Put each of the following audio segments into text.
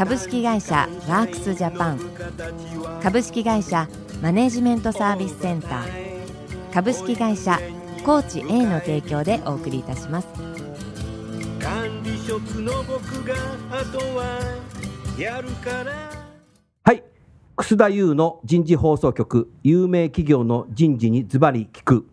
株式会社ワークスジャパン。株式会社マネジメントサービスセンター。株式会社コーチ A の提供でお送りいたします。管理職の僕があとはやるから。はい。楠田優の人事放送局。有名企業の人事にズバリ聞く。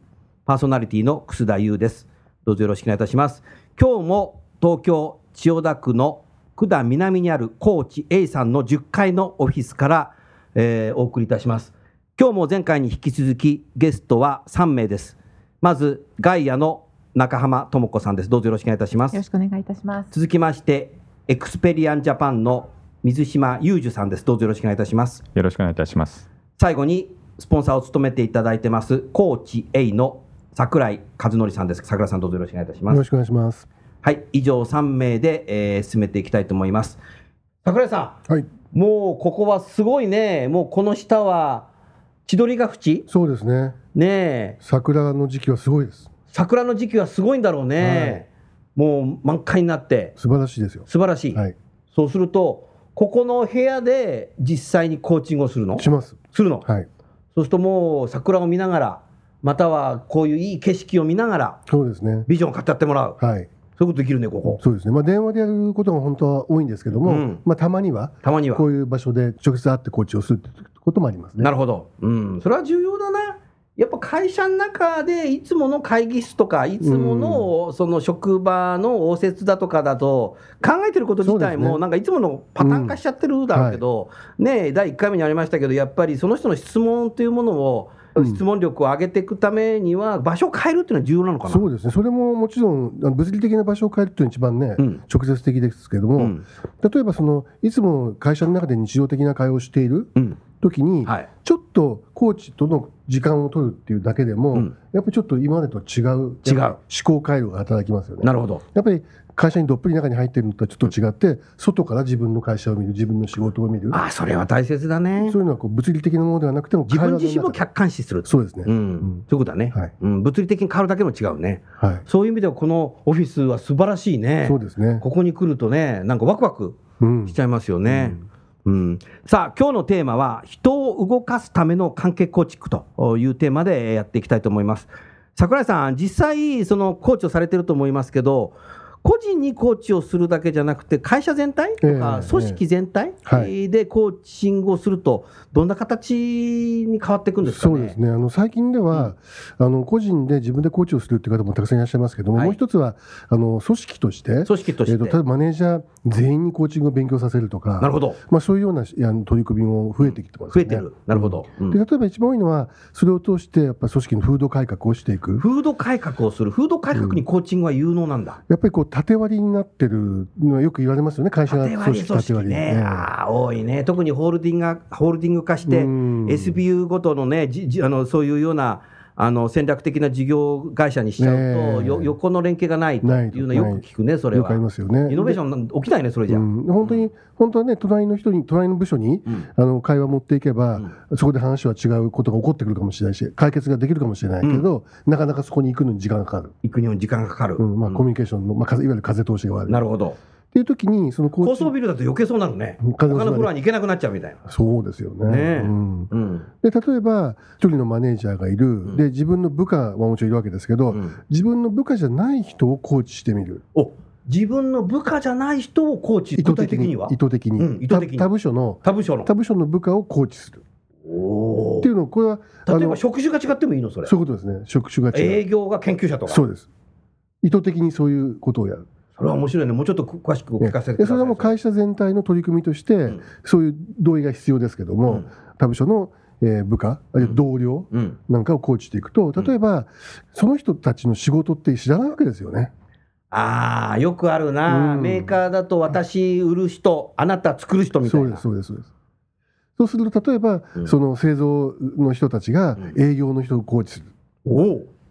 パーソナリティの楠田優です。どうぞよろしくお願いいたします。今日も東京千代田区の九段南にあるコーチ A さんの10階のオフィスから、えー、お送りいたします。今日も前回に引き続きゲストは3名です。まずガイアの中浜智子さんです。どうぞよろしくお願いいたします。よろしくお願いいたします。続きましてエクスペリアンジャパンの水島裕二さんです。どうぞよろしくお願いいたします。よろしくお願いいたします。最後にスポンサーを務めていただいてますコーチ A の桜井和則さんです。桜井さんどうぞよろしくお願いいたします。よろしくお願いしますはい以上3名で、えー、進めていきたいと思います。桜井さん、はい、もうここはすごいね。もうこの下は千鳥ヶ淵？そうですね。ね桜の時期はすごいです。桜の時期はすごいんだろうね、はい、もう満開になって。素晴らしいですよ。素晴らしい、はい、そうするとここの部屋で実際にコーチングをするの？します。するの？はい。そうするともう桜を見ながらまたはこういういい景色を見ながらそうですね。ビジョンを語ってもらう。はいそういうことできるね、ここ。そうですね。まあ、電話でやることが本当は多いんですけども、うん、まあ、たまには、たまには、こういう場所で直接会ってコーチをすることもありますね。なるほど。うん。それは重要だな。やっぱ会社の中でいつもの会議室とか、いつものその職場の応接だとかだと、考えてること自体も、なんかいつものパターン化しちゃってるだろうけど、ね第1回目にありましたけど、やっぱりその人の質問というものを、質問力を上げていくためには、場所を変えるっていうのは重要なのかな？そうですね、それももちろん、物理的な場所を変えるっていうのが一番ね、うん、直接的ですけども、うん、例えばその、いつも会社の中で日常的な会話をしている時に、うんはい、ちょっとコーチとの時間を取るっていうだけでも、やっぱりちょっと今までと違う違う。思考回路が働きますよね。なるほど。やっぱり会社にどっぷり中に入ってるのとはちょっと違って、外から自分の会社を見る、自分の仕事を見る。あそれは大切だね。そういうのはこう物理的なものではなくても、自分自身も客観視する。そうですね。うん。そういうことだね。はい。うん。物理的に変わるだけも違うね。はい。そういう意味では、このオフィスは素晴らしいね。そうですね。ここに来るとね、なんかワクワクしちゃいますよね。うん、うん、さあ今日のテーマは人を動かすための関係構築というテーマでやっていきたいと思います桜井さん実際そのコーチをされてると思いますけど個人にコーチをするだけじゃなくて、会社全体とか、組織全体でコーチングをすると、どんな形に変わっていくんですか、ね、そうですね。あの最近では、うん、あの個人で自分でコーチをするっていう方もたくさんいらっしゃいますけども、はい、もう一つはあの組織として、組織として、えーと、例えばマネージャー全員にコーチングを勉強させるとか、なるほど。まあ、そういうような取り組みも増えてきてます、ね、増えてる、なるほど、うん、で例えば一番多いのは、それを通して、やっぱり組織の風土改革をしていく。風土改革をする、風土改革にコーチングは有能なんだ。やっぱりこう縦割りになってるのはよく言われますよね、会社が組織縦割り。ね。あ多いね、特にホールディングホールディング化して、SBU ごとのね、じじあのそういうようなあの戦略的な事業会社にしちゃうと、よ横の連携がないというのはよく聞くね、それは。よますよね。イノベーション起きないね、それじゃ、うん、本当に、本当はね、隣の人に、隣の部署に、うん、あの会話持っていけば、うん、そこで話は違うことが起こってくるかもしれないし、解決ができるかもしれないけど、なかなかそこに行くのに時間がかかる。行くにも時間がかかる。まあ、コミュニケーションの、まあ、いわゆる風通しが悪い。なるほど。っていう時にその高層ビルだと余計そうなるね。他のフロアに行けなくなっちゃうみたいな。そうですよね、ねうん。うん、で例えば一人のマネージャーがいる、うん、で自分の部下はもちろんいるわけですけど、自分の部下じゃない人をコーチしてみる。お自分の部下じゃない人をコーチ意図的に意図的に、意図的に。他部署の他部署の。他部署の部下をコーチする。おっていうのこれは例えば職種が違ってもいいの？それ。そういうことですね。職種が違う。営業が研究者とか。そうです。意図的にそういうことをやるそれは面白いね、もうちょっと詳しくお聞かせください。それはもう会社全体の取り組みとして、うん、そういう同意が必要ですけども、うん、他部署の、えー、部下、あるいは同僚なんかをコーチしていくと、例えば、その人たちの仕事って知らないわけですよね。ああ、よくあるな、うん、メーカーだと私売る人、あなた作る人みたいな。そうです、そうです、そうです。そうすると例えば、うん、その製造の人たちが営業の人をコーチする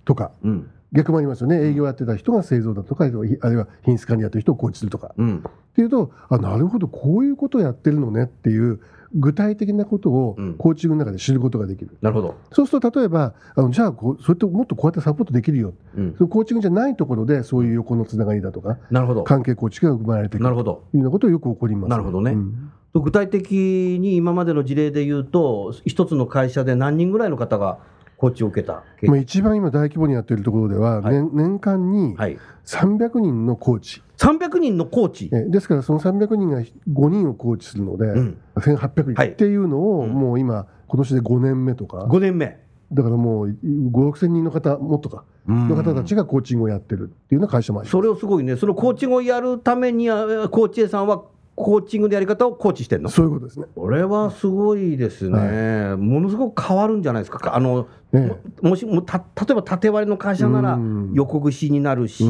とか、うん、逆もありますよね。営業やってた人が製造だとかあるいは品質管理やってる人をコーチするとか、うん、っていうとあなるほどこういうことをやってるのねっていう具体的なことをコーチングの中で知ることができる、うん、なるほど。そうすると例えばあのじゃあこうそれともっとこうやってサポートできるよ、うん、そのコーチングじゃないところでそういう横のつながりだとかなるほど。関係構築が生まれてくるなるほど。いうようなことよく起こります、ね、なるほどね、うん。具体的に今までの事例で言うと一つの会社で何人ぐらいの方がコーチを受けたまあ一番今大規模にやっているところでは、はい、年年間に300人のコーチ、はい、300人のコーチ？ですからその300人が5人をコーチするので、うん、1800人。っていうのをもう今今年で5年目とか。5年目。だからもう5、6千人の方、もっとか、の方たちがコーチングをやってるっていうような会社もあります。それをすごいね、そのコーチングをやるためには、コーチ A さんはコーチングのやり方をコーチしてるの？そういうことですね。これはすごいですね、はい、ものすごく変わるんじゃないですか、あの、ね、もしもた例えば縦割りの会社なら横串になるし、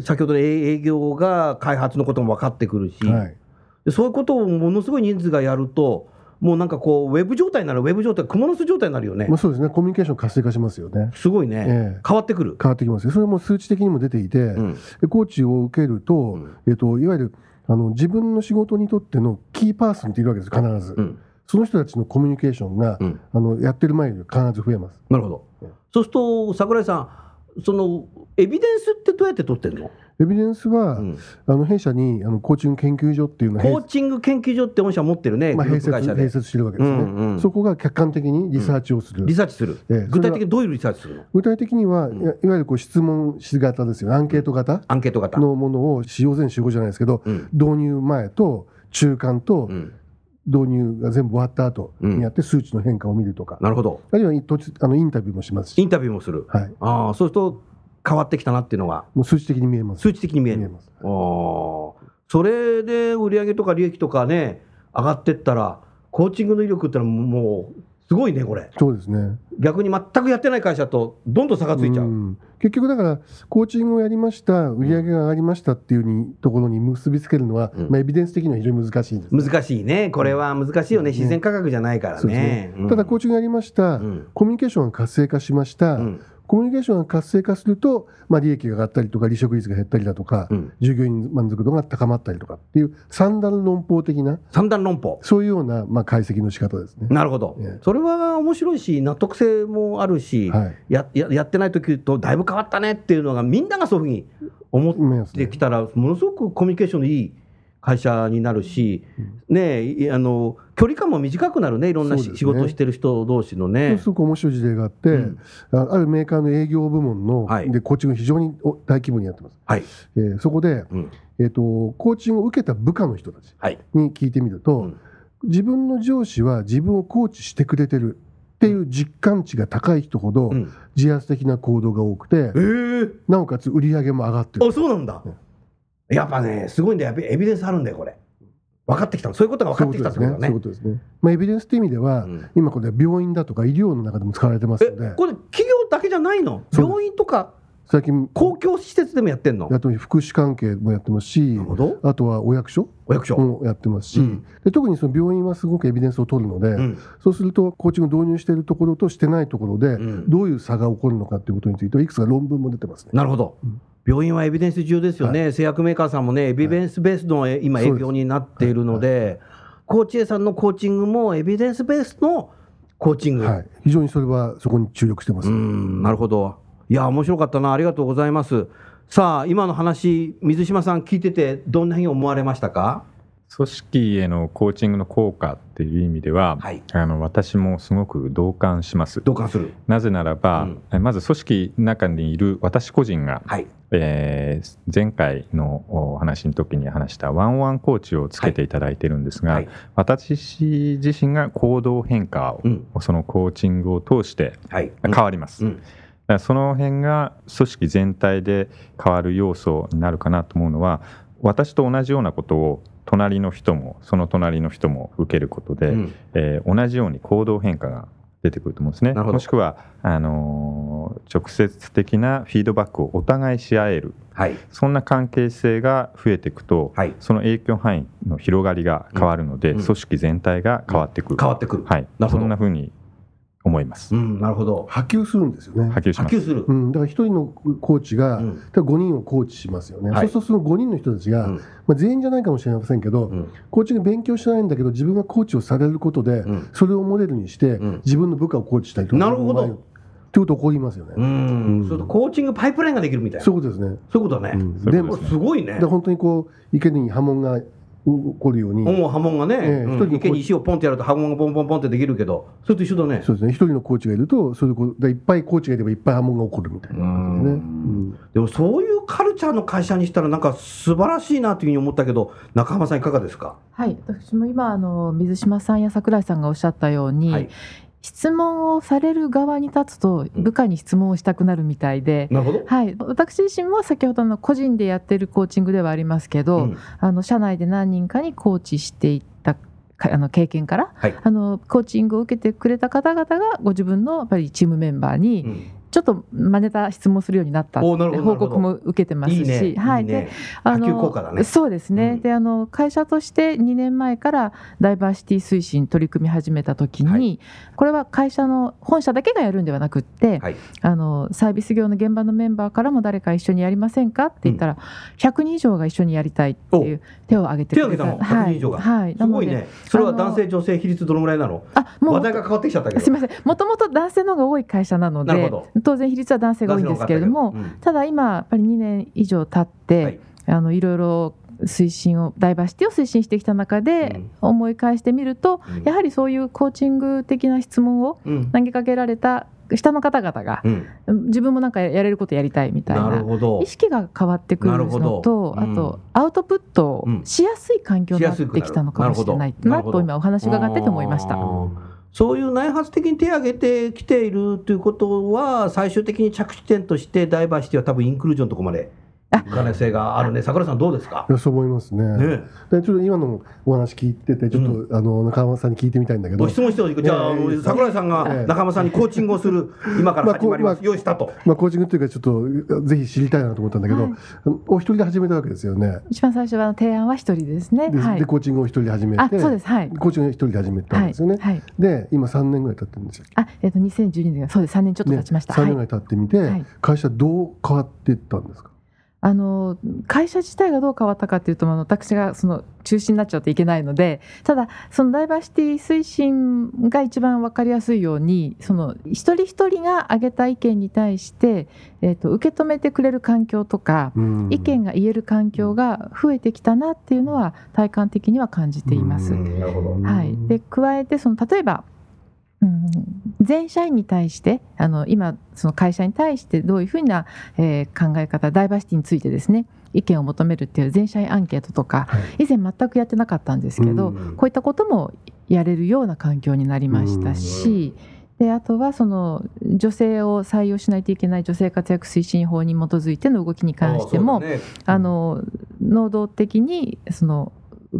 先ほどの営業が開発のことも分かってくるし、はい、そういうことをものすごい人数がやると、もうなんかこう、ウェブ状態ならウェブ状態、クモの巣状態になるよね。まあ、そうですね、コミュニケーション活性化しますよね。すごいね、えー、変わってくる。変わってきますそれも数値的にも出ていて、うん、コーチを受けると、うん、えっと、いわゆるあの自分の仕事にとってのキーパーソンっているわけです必ず、うん、その人たちのコミュニケーションが、うん、あのやってる前より必ず増えます。なるほど、そう。すると櫻井さんそのエビデンスってどうやって取ってるの？エビデンスは、うん、あの弊社にあのコーチング研究所っていうのコーチング研究所って御社持ってるね、まあ、併設併設してるわけですね、うんうん、そこが客観的にリサーチをする、うん、リサーチする、ええ、具体的にどういうリサーチするの？具体的には、いわゆるこう質問し型ですよ。アンケート型アンケート型。のものを使用前使用後じゃないですけど、導入前と中間と、導入が全部終わった後にやって数値の変化を見るとか、なるほど。あるいはあのインタビューもしますし。インタビューもする、はい、あそうすると変わってきたなっていうのが。もう数値的に見えます。数値的に見える。ます。あそれで売上とか利益とかね、上がってったら、コーチングの威力ってのはもう、すごいね、これ。そうですね。逆に全くやってない会社と、どんどん差がついちゃう。う結局だから、コーチングをやりました、売上が上がりましたっていうにところに結びつけるのは、うん、まあ、エビデンス的には非常に難しいです、ね、難しいね、これは難しいよね、自然価格じゃないからね。ただ、コーチングやりました、コミュニケーションが活性化しました、コミュニケーションが活性化すると、まあ、利益が上がったりとか、離職率が減ったりだとか、うん、従業員満足度が高まったりとかっていう、三段論法的な、三段論法。そういうような、まあ、解析の仕方ですね。なるほど、それは面白いし、納得性もあるし、はい、やややってない時とだいぶ変わったねっていうのが、みんながそういうふうに思ってきたら、ものすごくコミュニケーションのいい会社になるし、ね、あの距離感も短くなるね、いろんな、ね、仕事してる人同士のね。すごく面白い事例があって、うん、あるメーカーの営業部門の、はい、でコーチング非常に大規模にやってます。はい。えー、そこで、うん、えーと、コーチングを受けた部下の人たちに聞いてみると、はいうん、自分の上司は自分をコーチしてくれてる。っていう実感値が高い人ほど自発的な行動が多くて、えー、なおかつ売り上げも上がってる。あそうなんだ、やっぱね、すごいんだよ、エビデンスあるんだよ、これ。分かってきたそういうことが分かってきたってことだね。そういうことですね。まあ、エビデンスという意味では、うん、今これ病院だとか医療の中でも使われてますので。これ企業だけじゃないの？病院とか最近公共施設でもやってんの？やって福祉関係もやってますしあとはお役所お役所。もやってますし、うん、で特にその病院はすごくエビデンスを取るので、うん、そうするとコーチング導入しているところとしてないところで、どういう差が起こるのかということについてはいくつか論文も出てますね。なるほど、病院はエビデンス重要ですよね、はい、製薬メーカーさんもね、エビデンスベースの今、営業になっているので、コーチ A さんのコーチングもエビデンスベースのコーチング、はい、非常にそれはそこに注力してます。なるほど、いや、面白かったな、ありがとうございます。さあ、今の話、水島さん、聞いてて、どんなふうに思われましたか？組織へのコーチングの効果っていう意味では、はい、あの私もすごく同感します。同感する。なぜならば、うん、まず組織の中にいる私個人が、はい、えー、前回のお話の時に話したワンワンコーチをつけていただいているんですが、はい、私自身が行動変化を、うん、そのコーチングを通して変わります。うん。その辺が組織全体で変わる要素になるかなと思うのは私と同じようなことを隣の人もその隣の人も受けることで、うん、えー、同じように行動変化が出てくると思うんですね。もしくはあの直接的なフィードバックをお互いし合える、はい、そんな関係性が増えていくと、はい、その影響範囲の広がりが変わるので、うん、組織全体が変わってくる、変わってくる、はい、そんなふうに思います、うん、なるほど。波及するんですよね。波及します。する、うん、だから一人のコーチが、うん、5人をコーチしますよね、はい、そうするとその5人の人たちが、うん、まあ、全員じゃないかもしれませんけど、うん、コーチが勉強してないんだけど自分がコーチをされることで、それをモデルにして、自分の部下をコーチしたりとかなるほどってこと起こりますよね。うん、そコーチングパイプラインができるみたいな。そういうことですね。そういうことだね。でもすごいね。で本当にこう池に波紋が起こるように。もう波紋がね、えー、うん、池に石をポンってやると波紋がポンポンポンってできるけど、それと一緒だね。そうですね。一人のコーチがいると、それでいっぱいコーチがいればいっぱい波紋が起こるみたいな感じですね。うん、でもそういうカルチャーの会社にしたらなんか素晴らしいなというふうに思ったけど、中浜さんいかがですか？はい、私も今あの水島さんや櫻井さんがおっしゃったように。はい質問をされる側に立つと部下に質問をしたくなるみたいで、はい、私自身も先ほどの個人でやってるコーチングではありますけど、うん、あの社内で何人かにコーチしていったあの経験から、はい、あのコーチングを受けてくれた方々がご自分のやっぱりチームメンバーにちょっと真似た質問するようになったって報告も受けてますし、はい、で、あの、ね、そうですね。うん、で、あの会社として2年前からダイバーシティ推進取り組み始めた時に、はい、これは会社の本社だけがやるんではなくって、はい、あのサービス業の現場のメンバーからも誰か一緒にやりませんかって言ったら、うん、100人以上が一緒にやりたいっていう手を挙げてくれた。手を挙げたの？100人以上が。はい。すごいね。それは男性女性比率どのぐらいなの？あ、もう話題が変わってきちゃったけど。すみません。もともと男性の方が多い会社なので、当然比率は男性が多いんですけれども、うん、ただ今やっぱり2年以上経って、はい、あのいろいろ推進をダイバーシティを推進してきた中で思い返してみると、うん、やはりそういうコーチング的な質問を投げかけられた下の方々が、うん、自分もなんかやれることやりたいみたいな意識が変わってくるのと、あとアウトプットしやすい環境になってきたのかもしれないなと今お話伺ってて思いました。そういう内発的に手を挙げてきているということは、最終的に着地点としてダイバーシティは多分インクルージョンのとこまで可能性があるね、桜さん、どうですか？いやそう思いますね。ね。でちょっと今のお話聞いてて、ちょっと、うん、あの中浜さんに聞いてみたいんだけど、質問してほしい、じゃあ、えー、桜井さんが中浜さんにコーチングをする、今から始まります、まあ、用意したと。まあ、コーチングというか、ちょっとぜひ知りたいなと思ったんだけど、はい、お一人で始めたわけですよね。一番最初は提案は一人です。ね。ではい、でコーチングを一人で始めて、そうです、はい、コーチングを一人で始めたんですよね。はい、で、今3年ぐらい経ってるんですよ。あ、えっ、ー、と2012年、そうです、3年ちょっと経ちました。ね、3年ぐらい経ってみて、会社どう変わっていったんですか？あの会社自体がどう変わったかというと私がその中心になっちゃうといけないのでただそのダイバーシティ推進が一番分かりやすいようにその一人一人が挙げた意見に対して、えーと、受け止めてくれる環境とか意見が言える環境が増えてきたなっていうのは体感的には感じています。はい、で加えてその例えばうん、全社員に対してあの今その会社に対してどういうふうな、えー、考え方ダイバーシティについてですね意見を求めるっていう全社員アンケートとか、はい、以前全くやってなかったんですけど、こういったこともやれるような環境になりましたし。であとはその女性を採用しないといけない女性活躍推進法に基づいての動きに関してもあ、ね、あの能動的にその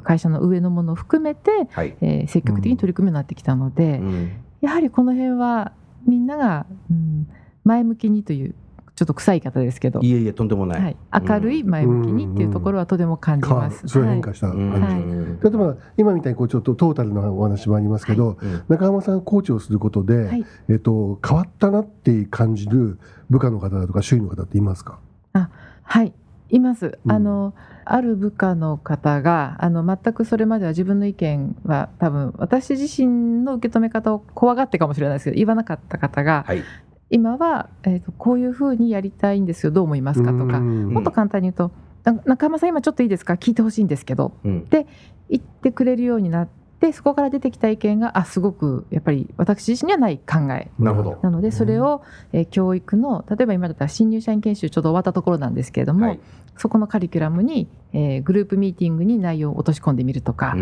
会社の上のものを含めて、はい、えー、積極的に取り組むようになってきたので、うんやはりこの辺はみんなが、うん、前向きにというちょっと臭い方ですけど。いえいえとんでもない、はい、明るい前向きにっていうところはとても感じます、そういう変化した感じ、はい、例えば今みたいにこうちょっとトータルのお話もありますけど、はい、中浜さんコーチをすることで、はい、えっと、変わったなって感じる部下の方だとか周囲の方っていますか？あはいいます、うん、あのある部下の方があの全くそれまでは自分の意見は多分私自身の受け止め方を怖がってかもしれないですけど言わなかった方が、はい、今は、えーと、こういうふうにやりたいんですよどう思いますかとかもっと簡単に言うと「中山さん今ちょっといいですか？聞いてほしいんですけど」うん、って言ってくれるようになって。でそこから出てきた意見があすごくやっぱり私自身にはない考え。なのでそれを、えー、教育の例えば今だったら新入社員研修ちょうど終わったところなんですけれども、はい、そこのカリキュラムに、えー、グループミーティングに内容を落とし込んでみるとか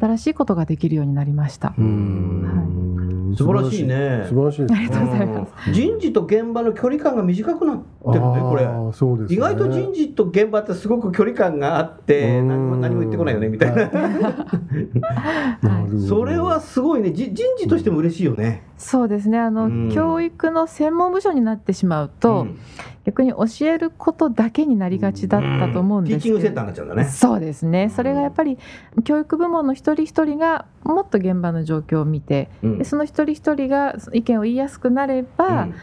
新しいことができるようになりました。はい。素晴らしいね。素晴らしい。ありがとうございます。人事と現場の距離感が短くなってるねこれ。そうです、ね、意外と人事と現場ってすごく距離感があって何も何も言ってこないよねみたいな、はい、それはすごいね。人事としても嬉しいよね。そうですね。あの、教育の専門部署になってしまうと、うん。逆に教えることだけになりがちだったと思うんですけど、うん、ティーチングセンターになっちゃうんだね。そうですね。それがやっぱり教育部門の一人一人がもっと現場の状況を見て、うん、でその一人一人が意見を言いやすくなれば、うん。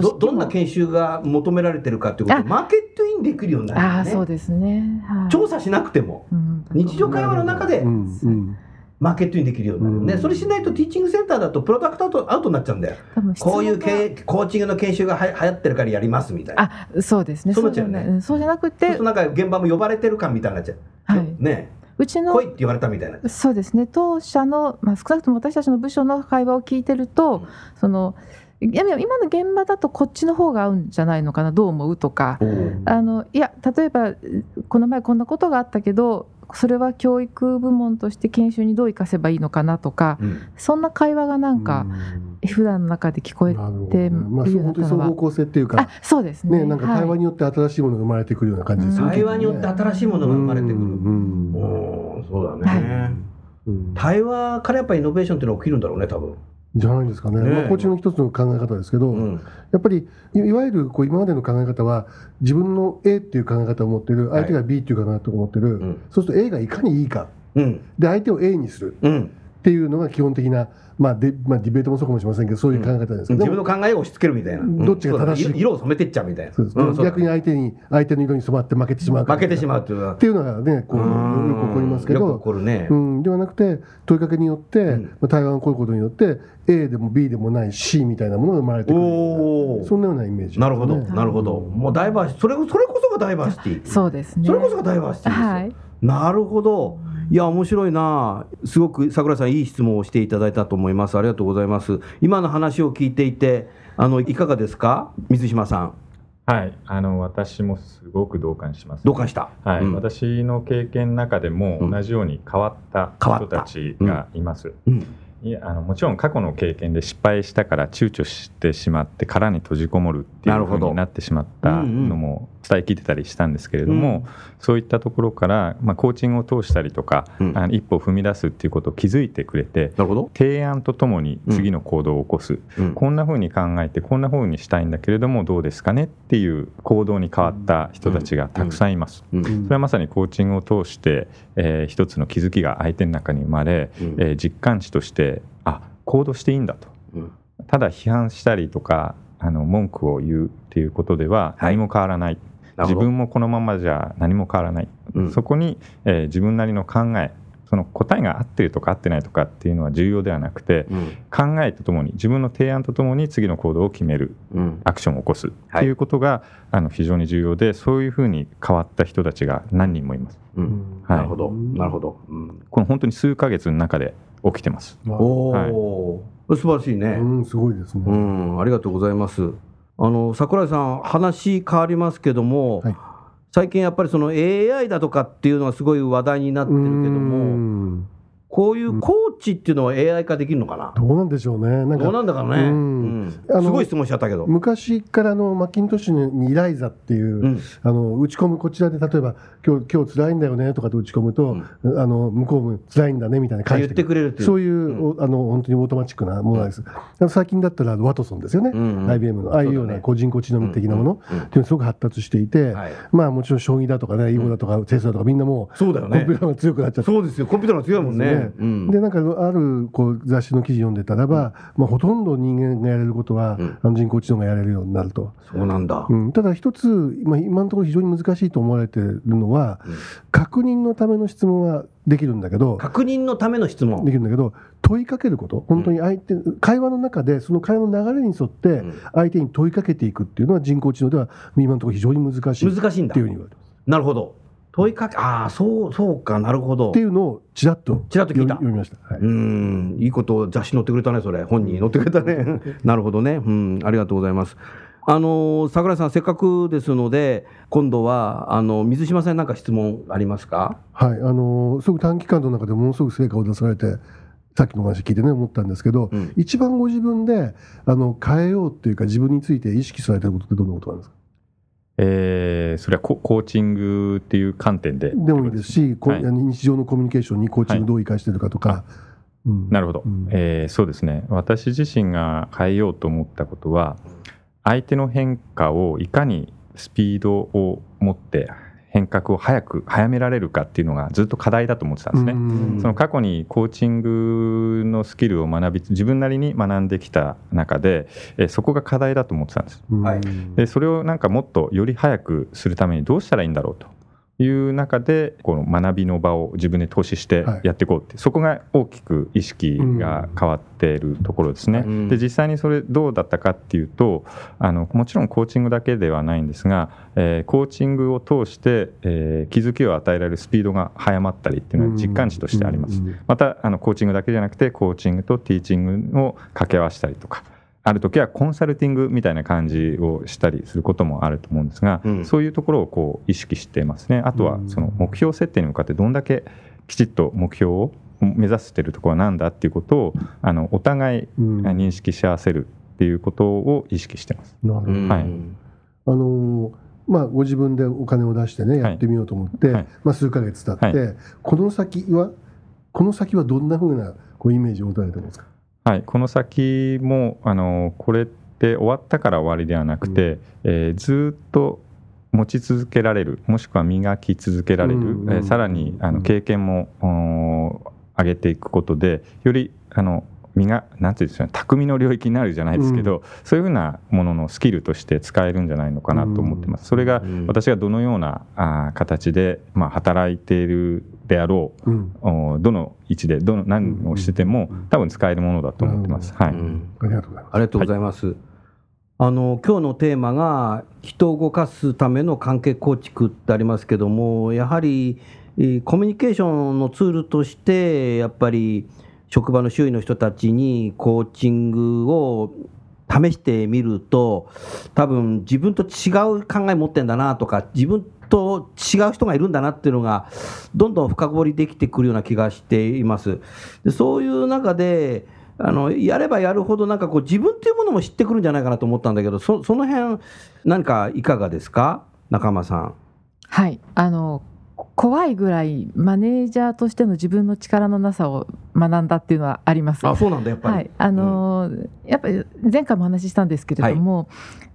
どどんな研修が求められてるかということをマーケットインできるようになる、ね、あそうですね、はい、調査しなくても、日常会話の中で、うんマーケットにできるようになるね、うん、それしないとティーチングセンターだとプロダクトアウトアウトになっちゃうんだよ。こういうけコーチングの研修がは流行ってるからやりますみたいな。あそうですね。そうじゃね。そうじゃなくてなんか現場も呼ばれてる感みたいになっちゃう、はい、ね。うちの来いって言われたみたいな。そうですね。当社の、まあ、少なくとも私たちの部署の会話を聞いてると、うん、そのいや今の現場だとこっちの方が合うんじゃないのかな？どう思う？とか。あのいや例えばこの前こんなことがあったけどそれは教育部門として研修にどう生かせばいいのかなとか、うん、そんな会話がなんか普段の中で聞こえてるまあ、本当に双方向性っていうかそうですね、ね、なんか対話によって新しいものが生まれてくるような感じですね、対話によって新しいものが生まれてくる、うん。おそうだね、はい、対話からやっぱりイノベーションっていうのは起きるんだろうね多分じゃないですかね、ねまあ、コーチの一つの考え方ですけど、うん、やっぱりいわゆるこう今までの考え方は自分の A っていう考え方を持ってる相手が B っていう考え方を持ってる、はい、そうすると A がいかにいいか、うん、で相手を A にするっていうのが基本的なまあでまあ、ディベートもそうかもしれませんけどそういう考え方ですけど、うん、自分の考えを押し付けるみたいな、どっちが正しい？色を染めてっちゃうみたいな。逆に相手に相手の色に染まって負けてしまう負けてしまうっていうのは。っていうのがねこうよく起こりますけど、ね、うん、ではなくて問いかけによって、うん、まあ、対話が起こることによって A でも B でもない C みたいなものが生まれてくるそんなようなイメージ、ね、なるほど。なるほど。もうダイバーシティ。それそれこそがダイバーシティ。そうですね。それこそがダイバーシティです、はい、なるほどいや、面白いな、すごく桜井さん、いい質問をしていただいたと思います。ありがとうございます。今の話を聞いていて、あのいかがですか、水島さん。はい、あの私もすごく同感します、同感した、はい、うん、私の経験の中でも同じように変わった。人たちがいます。うん。うんいやあのもちろん過去の経験で失敗したから躊躇してしまって殻に閉じこもるっていうふうになってしまったのも伝え聞いてたりしたんですけれども、うん、そういったところから、まあ、コーチングを通したりとか、うん、あの一歩踏み出すっていうことを気づいてくれて提案とともに次の行動を起こす、うん、こんなふうに考えてこんなふうにしたいんだけれどもどうですかねっていう行動に変わった人たちがたくさんいます。それはまさにコーチングを通して、えー、一つの気づきが相手の中に生まれ、えー、実感値としてあ行動していいんだと、ただ批判したりとかあの文句を言うっていうことでは何も変わらない、はい、自分もこのままじゃ何も変わらない、うん、そこに、えー、自分なりの考えその答えが合ってるとか合ってないとかっていうのは重要ではなくて、うん、考えとともに自分の提案とともに次の行動を決める、うん、アクションを起こすっていうことが、はい、あの非常に重要でそういうふうに変わった人たちが何人もいます。はい、なるほど。なるほど、この本当に数か月の中で起きてます。おお、はい、素晴らしいね。うん、すごいですね。うん、ありがとうございます。あの桜井さん話変わりますけども、はい、最近やっぱりその AI だとかっていうのがすごい話題になってるけども。こういうコーチっていうのは AI 化できるのかな、どうなんでしょうね。なんかどうなんだかね、うん。うん、すごい質問しちゃったけど。昔からのマッキントッシュにイライザっていう、うん、あの打ち込むこちらで例えば今日今日辛いんだよねとかと打ち込むと、あの向こうも辛いんだねみたいな言ってくれるっていう。そういう、あの本当にオートマチックなものです。最近だったらワトソンですよね、うんうん、IBM の。ああいうような個人工知能的なものっていうのがすごく発達していて、まあもちろん将棋だとかね囲碁だとかテストだとかみんなもうそうだよね。コンピューターが強くなっちゃって。そうですよ。コンピューターが強いもんね。でなんかあるこう雑誌の記事読んでたらば、まあ、ほとんど人間がやれることは、うん、人工知能がやれるようになると。そうなんだ、うん、ただ一つ、まあ、今のところ非常に難しいと思われてるのは、うん、確認のための質問はできるんだけど確認のための質問。できるんだけど問いかけること。本当に相手、うん、会話の中でその会話の流れに沿って相手に問いかけていくっていうのは人工知能では今のところ非常に難しい。難しいんだ。っていうふうに言われてます。なるほど問いかけああそうそうかなるほど。っていうのをちらっとちらっと聞いた。読みました、はい、うん。いいこと雑誌載ってくれたねそれ。本に載ってくれたね。なるほどね。うん。ありがとうございます。あの桜井さんせっかくですので今度はあの水島さんなんか質問ありますか？はい。あのすぐ短期間の中でものすごく成果を出されてさっきの話聞いてね思ったんですけど、うん、一番ご自分であの変えようっていうか自分について意識されてることってどんなことなんですか？えー、それはコーチングっていう観点で。でもいいですし、はい、日常のコミュニケーションにコーチングどう生かしてるかとか、はい。うん、なるほど、うん、えー、そうですね。私自身が変えようと思ったことは相手の変化をいかにスピードを持って変革を早く早められるかっていうのがずっと課題だと思ってたんですね。その過去にコーチングのスキルを学び自分なりに学んできた中でえそこが課題だと思ってたんです。でそれをなんかもっとより早くするためにどうしたらいいんだろうと。いう中でこの学びの場を自分で投資してやっていこうって、はい、そこが大きく意識が変わっているところですね。うん、で実際にそれどうだったかっていうとあのもちろんコーチングだけではないんですが、えー、コーチングを通して、えー、気づきを与えられるスピードが速まったりっていうのは実感値としてあります。またあのコーチングだけじゃなくてコーチングとティーチングを掛け合わせたりとか。ある時はコンサルティングみたいな感じをしたりすることもあると思うんですが、うん、そういうところをこう意識してますね。あとはその目標設定に向かってどんだけきちっと目標を目指しているところは何だっていうことをあのお互い認識し合わせるっていうことを意識してます。なるほど、はい、あのまあ、ご自分でお金を出してねやってみようと思って、はい、まあ、数か月経って、はい、この先はこの先はどんなふうなこうイメージを持たれてますか？はい、この先もあのこれって終わったから終わりではなくて、うん、えー、ずっと持ち続けられるもしくは磨き続けられる、うん、えー、さらにあの経験も上げていくことでよりあの身がなんていうんですかね匠の領域になるじゃないですけど、うん、そういうふうなもののスキルとして使えるんじゃないのかなと思ってます。それが私がどのようなあ形で、まあ、働いているであろう、うん、どの位置でどの何をしてても、多分使えるものだと思ってます。はい、ありがとうございます。ありがとうございます。はいあの今日のテーマが人を動かすための関係構築ってありますけどもやはりコミュニケーションのツールとしてやっぱり職場の周囲の人たちにコーチングを試してみると多分自分と違う考え持ってんだなとか自分と違う人がいるんだなっていうのがどんどん深掘りできてくるような気がしています。でそういう中であのやればやるほどなんかこう自分っていうものも知ってくるんじゃないかなと思ったんだけどそその辺何かいかがですか？仲間さん。はい。あの怖いぐらいマネージャーとしての自分の力のなさを学んだっていうのはあります。あそうなんだやっぱり、はい、あのーうん、やっぱり前回もお話ししたんですけれども、はい、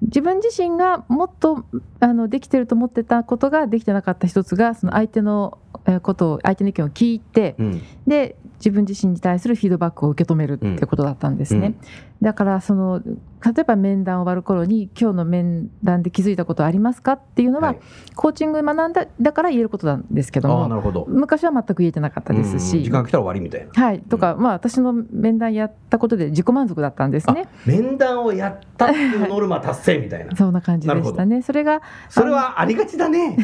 自分自身がもっとあのできてると思ってたことができてなかった一つがその相手のことを相手の意見を聞いて、うん、で自分自身に対するフィードバックを受け止めるってことだったんですね。うん、だからその例えば面談を終わる頃に今日の面談で気づいたことありますかっていうのは、はい、コーチング学んだだから言えることなんですけどもなるほど昔は全く言えてなかったですし時間来たら終わりみたいな。はいとか、まあ私の面談やったことで自己満足だったんですね。面談をやったっていうノルマ達成みたいな。そんな感じでしたね。それがそれはありがちだね。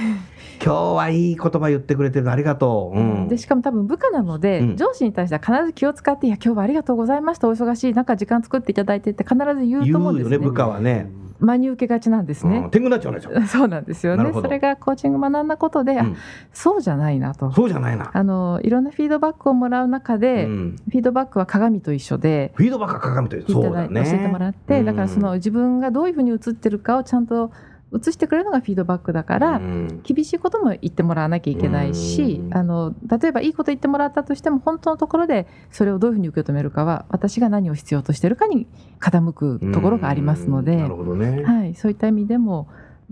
今日はいい言葉言ってくれてるありがとう、うん、でしかも多分部下なので、うん、上司に対しては必ず気を使って「いや今日はありがとうございましたお忙しい中時間作っていただいて」って必ず言うと思うんですね。ね部下はね真に受けがちなんですね。うん、天狗なっちゃうでしょ。そうなんですよね。それがコーチング学んだことで、うん、そうじゃないなと。そうじゃないな。あのいろんなフィードバックをもらう中で、うん、フィードバックは鏡と一緒で、フィードバックは鏡と一緒。そうだね。教えてもらって、だからその自分がどういうふうに映ってるかをちゃんと移してくれるのがフィードバックだから、うん、厳しいことも言ってもらわなきゃいけないし、うん、あの例えばいいこと言ってもらったとしても本当のところでそれをどういうふうに受け止めるかは私が何を必要としてるかに傾くところがありますので、ね、はい、そういった意味でも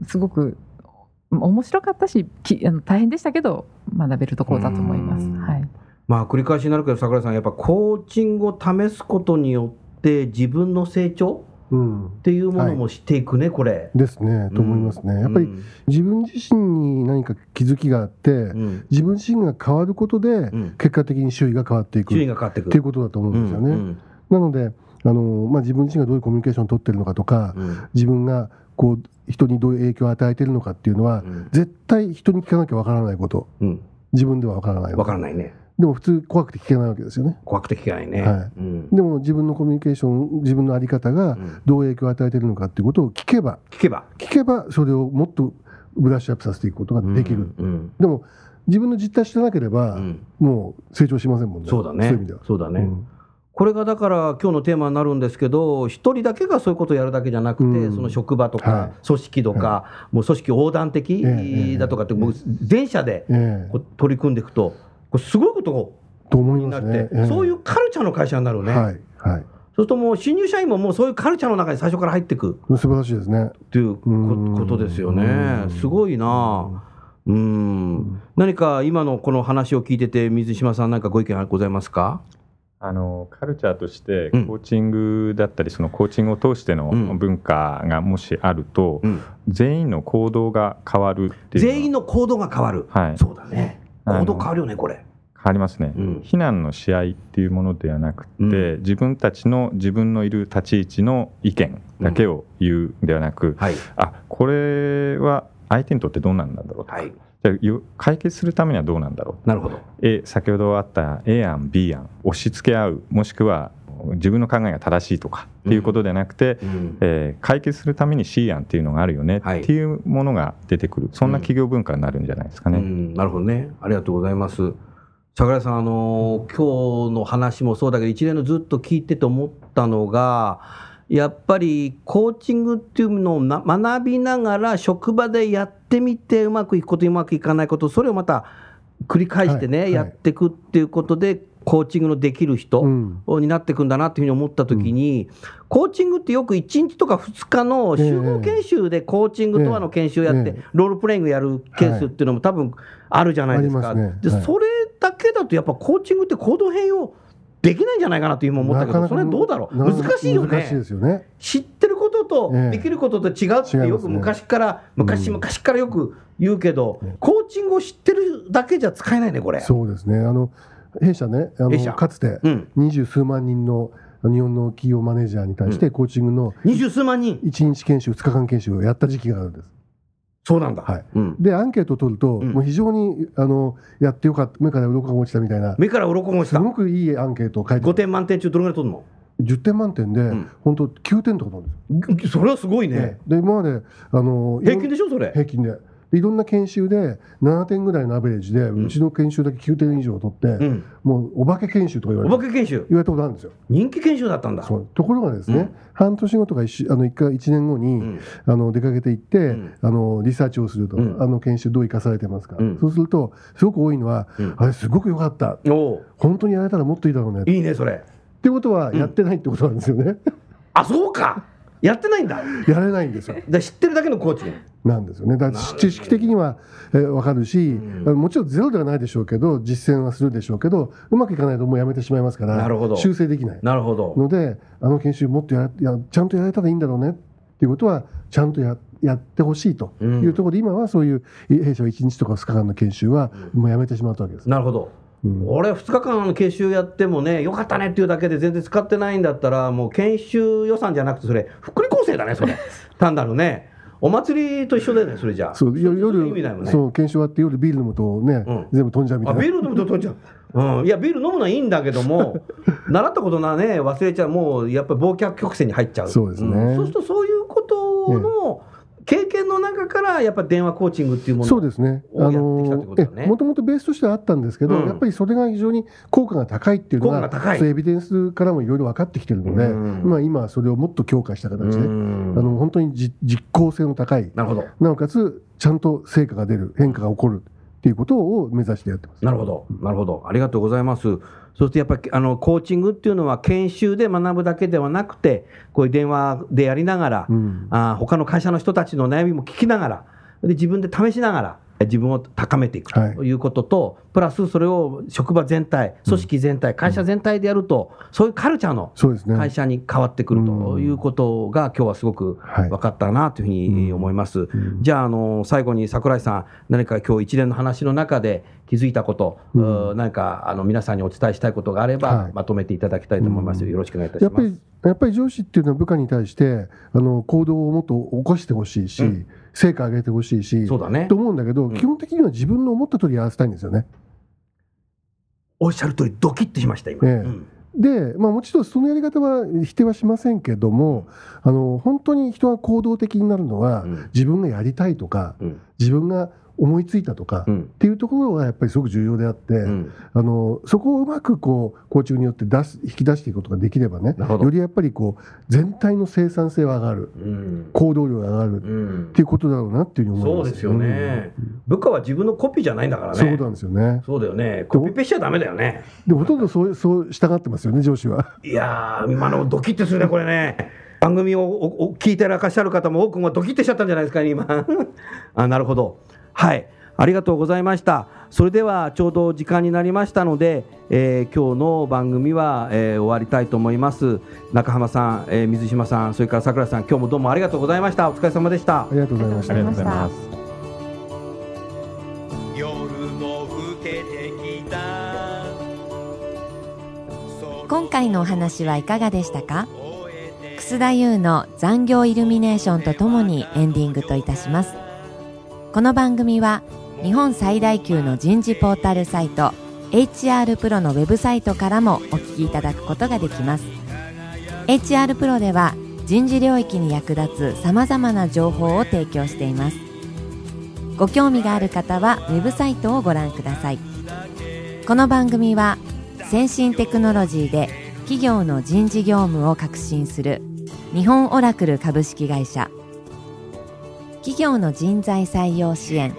すごく面白かったしきあの大変でしたけど学べるところだと思います。はい。まあ、繰り返しになるけど櫻井さんやっぱコーチングを試すことによって自分の成長っていうものもしていくね、はい、これ。ですねと思いますね。うん、やっぱり自分自身に何か気づきがあって、うん、自分自身が変わることで、結果的に周囲が変わっていく。周囲が変わっていく。っていうことだと思うんですよね。うんうん、なのであの、まあ、自分自身がどういうコミュニケーションを取ってるのかとか、自分がこう人にどういう影響を与えているのかっていうのは、絶対人に聞かなきゃわからないこと、自分ではわからないわからないねでも普通怖くて聞けないわけですよね。怖くて聞けないね。はい。うん、でも自分のコミュニケーション、自分の在り方がどう影響を与えているのかっていうことを聞けば、聞けば、聞けばそれをもっとブラッシュアップさせていくことができる。うんうん、でも自分の実態してなければ、もう成長しませんもんね。そうだね。そうだね。これがだから今日のテーマになるんですけど、一人だけがそういうことをやるだけじゃなくて、うん、その職場とか組織とか、はい、もう組織横断的だとかって、もう全社で取り組んでいくと、これすごいことになって、ね、そういうカルチャーの会社になるね。はい、はい。そうするともう新入社員ももうそういうカルチャーの中に最初から入っていく。素晴らしいですね。ということですよね。すごいな。うん。何か今のこの話を聞いてて水島さん何かご意見ございますか？あのカルチャーとしてコーチングだったり、そのコーチングを通しての文化がもしあると、全員の行動が変わるっていう全員の行動が変わる、はい、そうだね行動変わるよねこれ。変わりますね、うん、非難の試合っていうものではなくて、うん、自分たちの自分のいる立ち位置の意見だけを言うではなく、うんはい、あこれは相手にとってどうなんだろうとか、はい。じゃ解決するためにはどうなんだろう。なるほど。A 先ほどあった A 案 B 案押し付け合うもしくは自分の考えが正しいとかっていうことではなくて、うん、えー、解決するために C 案っていうのがあるよねっていうものが出てくる、はい、そんな企業文化になるんじゃないですかね。うん、なるほどね。ありがとうございます。桜井さん、あの今日の話もそうだけど一連のずっと聞いてて思ったのがやっぱりコーチングっていうのを学びながら職場でやってみてうまくいくことうまくいかないことそれをまた繰り返してね、はい、やっていくっていうことでコーチングのできる人になっていくんだなっていうふうに思った時に、うん、コーチングってよく1日とか2日の集合研修でコーチングとはの研修やって、ロールプレイングやるケースっていうのも多分あるじゃないですか。ね、でそれだけだとやっぱコーチングって行動変容できないんじゃないかなと今思ったけど、それどうだろう、難しいよね。よね。知ってることとできることと違うってよく昔から、昔々からよく言うけど、コーチングを知ってるだけじゃ使えないね、これ。そうですね。あの弊社ねあのかつて二十数万人の日本の企業マネージャーに対してコーチングの二十数万人？1日研修2日間研修をやった時期があるんです。そうなんだ、はい。うん、でアンケートを取ると、うん、もう非常にあのやってよかった。目から鱗が落ちたみたいな。目から鱗が落ちた。すごくいいアンケートを書いて5点満点中どれぐらい取るの？10点満点で、うん、本当9点とかなんですよ。それはすごいね。で今まであの平均でしょそれ？平均でいろんな研修で7点ぐらいのアベレージで、うちの研修だけ9点以上取って、もうお化け研修とか言われてお化け研修？言われたことあるんですよ。人気研修だったんだ。ところがですね、半年後とか 1, あの 1, 回1年後に、あの出かけていって、あのリサーチをすると、あの研修どう生かされてますか、そうするとすごく多いのは、あれすごく良かった。本当にやれたらもっといいだろうね。いいねそれ。ってことはやってないってことなんですよね、あそうか。やってないんだ。やれないんですよ。だ知ってるだけのコーチなんですよね。だ知識的には、えー、分かるし、うん、もちろんゼロではないでしょうけど実践はするでしょうけどうまくいかないともうやめてしまいますからなるほど。修正できない。なるほど。のであの研修もっとややちゃんとやれたらいいんだろうねっていうことはちゃんとややってほしいというところで、うん、今はそういう弊社は1日とか2日間の研修はもうやめてしまったわけです。なるほど。うん、俺2日間研修やってもねよかったねっていうだけで全然使ってないんだったらもう研修予算じゃなくてそれ福利厚生だねそれ。単なるねお祭りと一緒だよねそれじゃそう夜ね、そう研修終わって夜ビール飲むとね、うん、全部飛んじゃうみたいな。ビール飲むと飛んじゃう。うん、いやビール飲むのはいいんだけども 習ったことなね忘れちゃう。もうやっぱり忘却曲線に入っちゃう。そうですね、うん、そうするとそういうことの、経験の中からやっぱ電話コーチングっていうものをやってきたってことだね。もともとベースとしてはあったんですけど、うん、やっぱりそれが非常に効果が高いっていうのがそうエビデンスからもいろいろ分かってきてるので、うん、まあ今それをもっと強化した形で、うん、あの本当に実効性の高いなるほど。なおかつちゃんと成果が出る変化が起こるっていうことを目指してやってます。なるほど、なるほど、ありがとうございます。そしてやっぱりあのコーチングっていうのは研修で学ぶだけではなくてこういう電話でやりながら、うん、あ他の会社の人たちの悩みも聞きながらで自分で試しながら自分を高めていくとい。うことと、はい、プラスそれを職場全体、組織全体、うん、会社全体でやると、そういうカルチャーの会社に変わってくるということが、今日はすごく分かったなというふうに思います。じゃあ、あの最後に櫻井さん、何か今日一連の話の中で気づいたこと、うん、何かあの皆さんにお伝えしたいことがあれば、はい、まとめていただきたいと思います。よろしくお願いいたします。やっぱり上司っていうのは部下に対してあの行動をもっと起こしてほしいし、うん成果上げてほしいしそうだ、ね、と思うんだけど、うん、基本的には自分の思った通りやらせたいんですよね。おっしゃる通りドキッてしました今、ねで、まあ、もちろんそのやり方は否定はしませんけどもあの本当に人が行動的になるのは、うん、自分がやりたいとか、うん、自分が思いついたとか、っていうところがやっぱりすごく重要であって、あのそこをうまくこうコーチングによって出す引き出していくことができればねよりやっぱりこう全体の生産性は上がる、行動量が上がる、っていうことだろうなっていうふうに思います。そうですよね、部下は自分のコピーじゃないんだからね。そうなんですよね。そうだよね。コピペしちゃだめだよね。でほとんどそうそう従ってますよね上司は。いや今のドキッてするねこれね。番組を聞いてらっしゃる方も多くもドキッてしちゃったんじゃないですかね今。あなるほどはい。ありがとうございました。それではちょうど時間になりましたので、えー、今日の番組は、えー、終わりたいと思います。中浜さん、えー、水島さんそれから桜さん今日もどうもありがとうございました。お疲れ様でした。ありがとうございました。ありがとうございます。今回のお話はいかがでしたか？楠田優の残業イルミネーションとともにエンディングといたしますこの番組は日本最大級の人事ポータルサイト HR プロのウェブサイトからもお聞きいただくことができます。HR プロでは人事領域に役立つさまざまな情報を提供しています。ご興味がある方はウェブサイトをご覧ください。この番組は先進テクノロジーで企業の人事業務を革新する日本オラクル株式会社企業の人材採用支援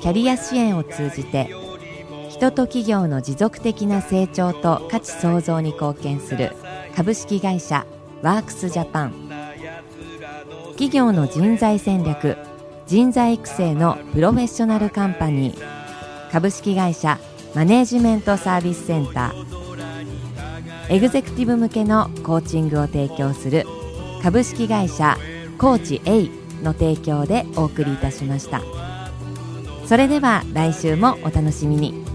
キャリア支援を通じて人と企業の持続的な成長と価値創造に貢献する株式会社ワークスジャパン。企業の人材戦略人材育成のプロフェッショナルカンパニー。株式会社マネージメントサービスセンター。エグゼクティブ向けのコーチングを提供する株式会社コーチ A の提供でお送りいたしました。それでは来週もお楽しみに「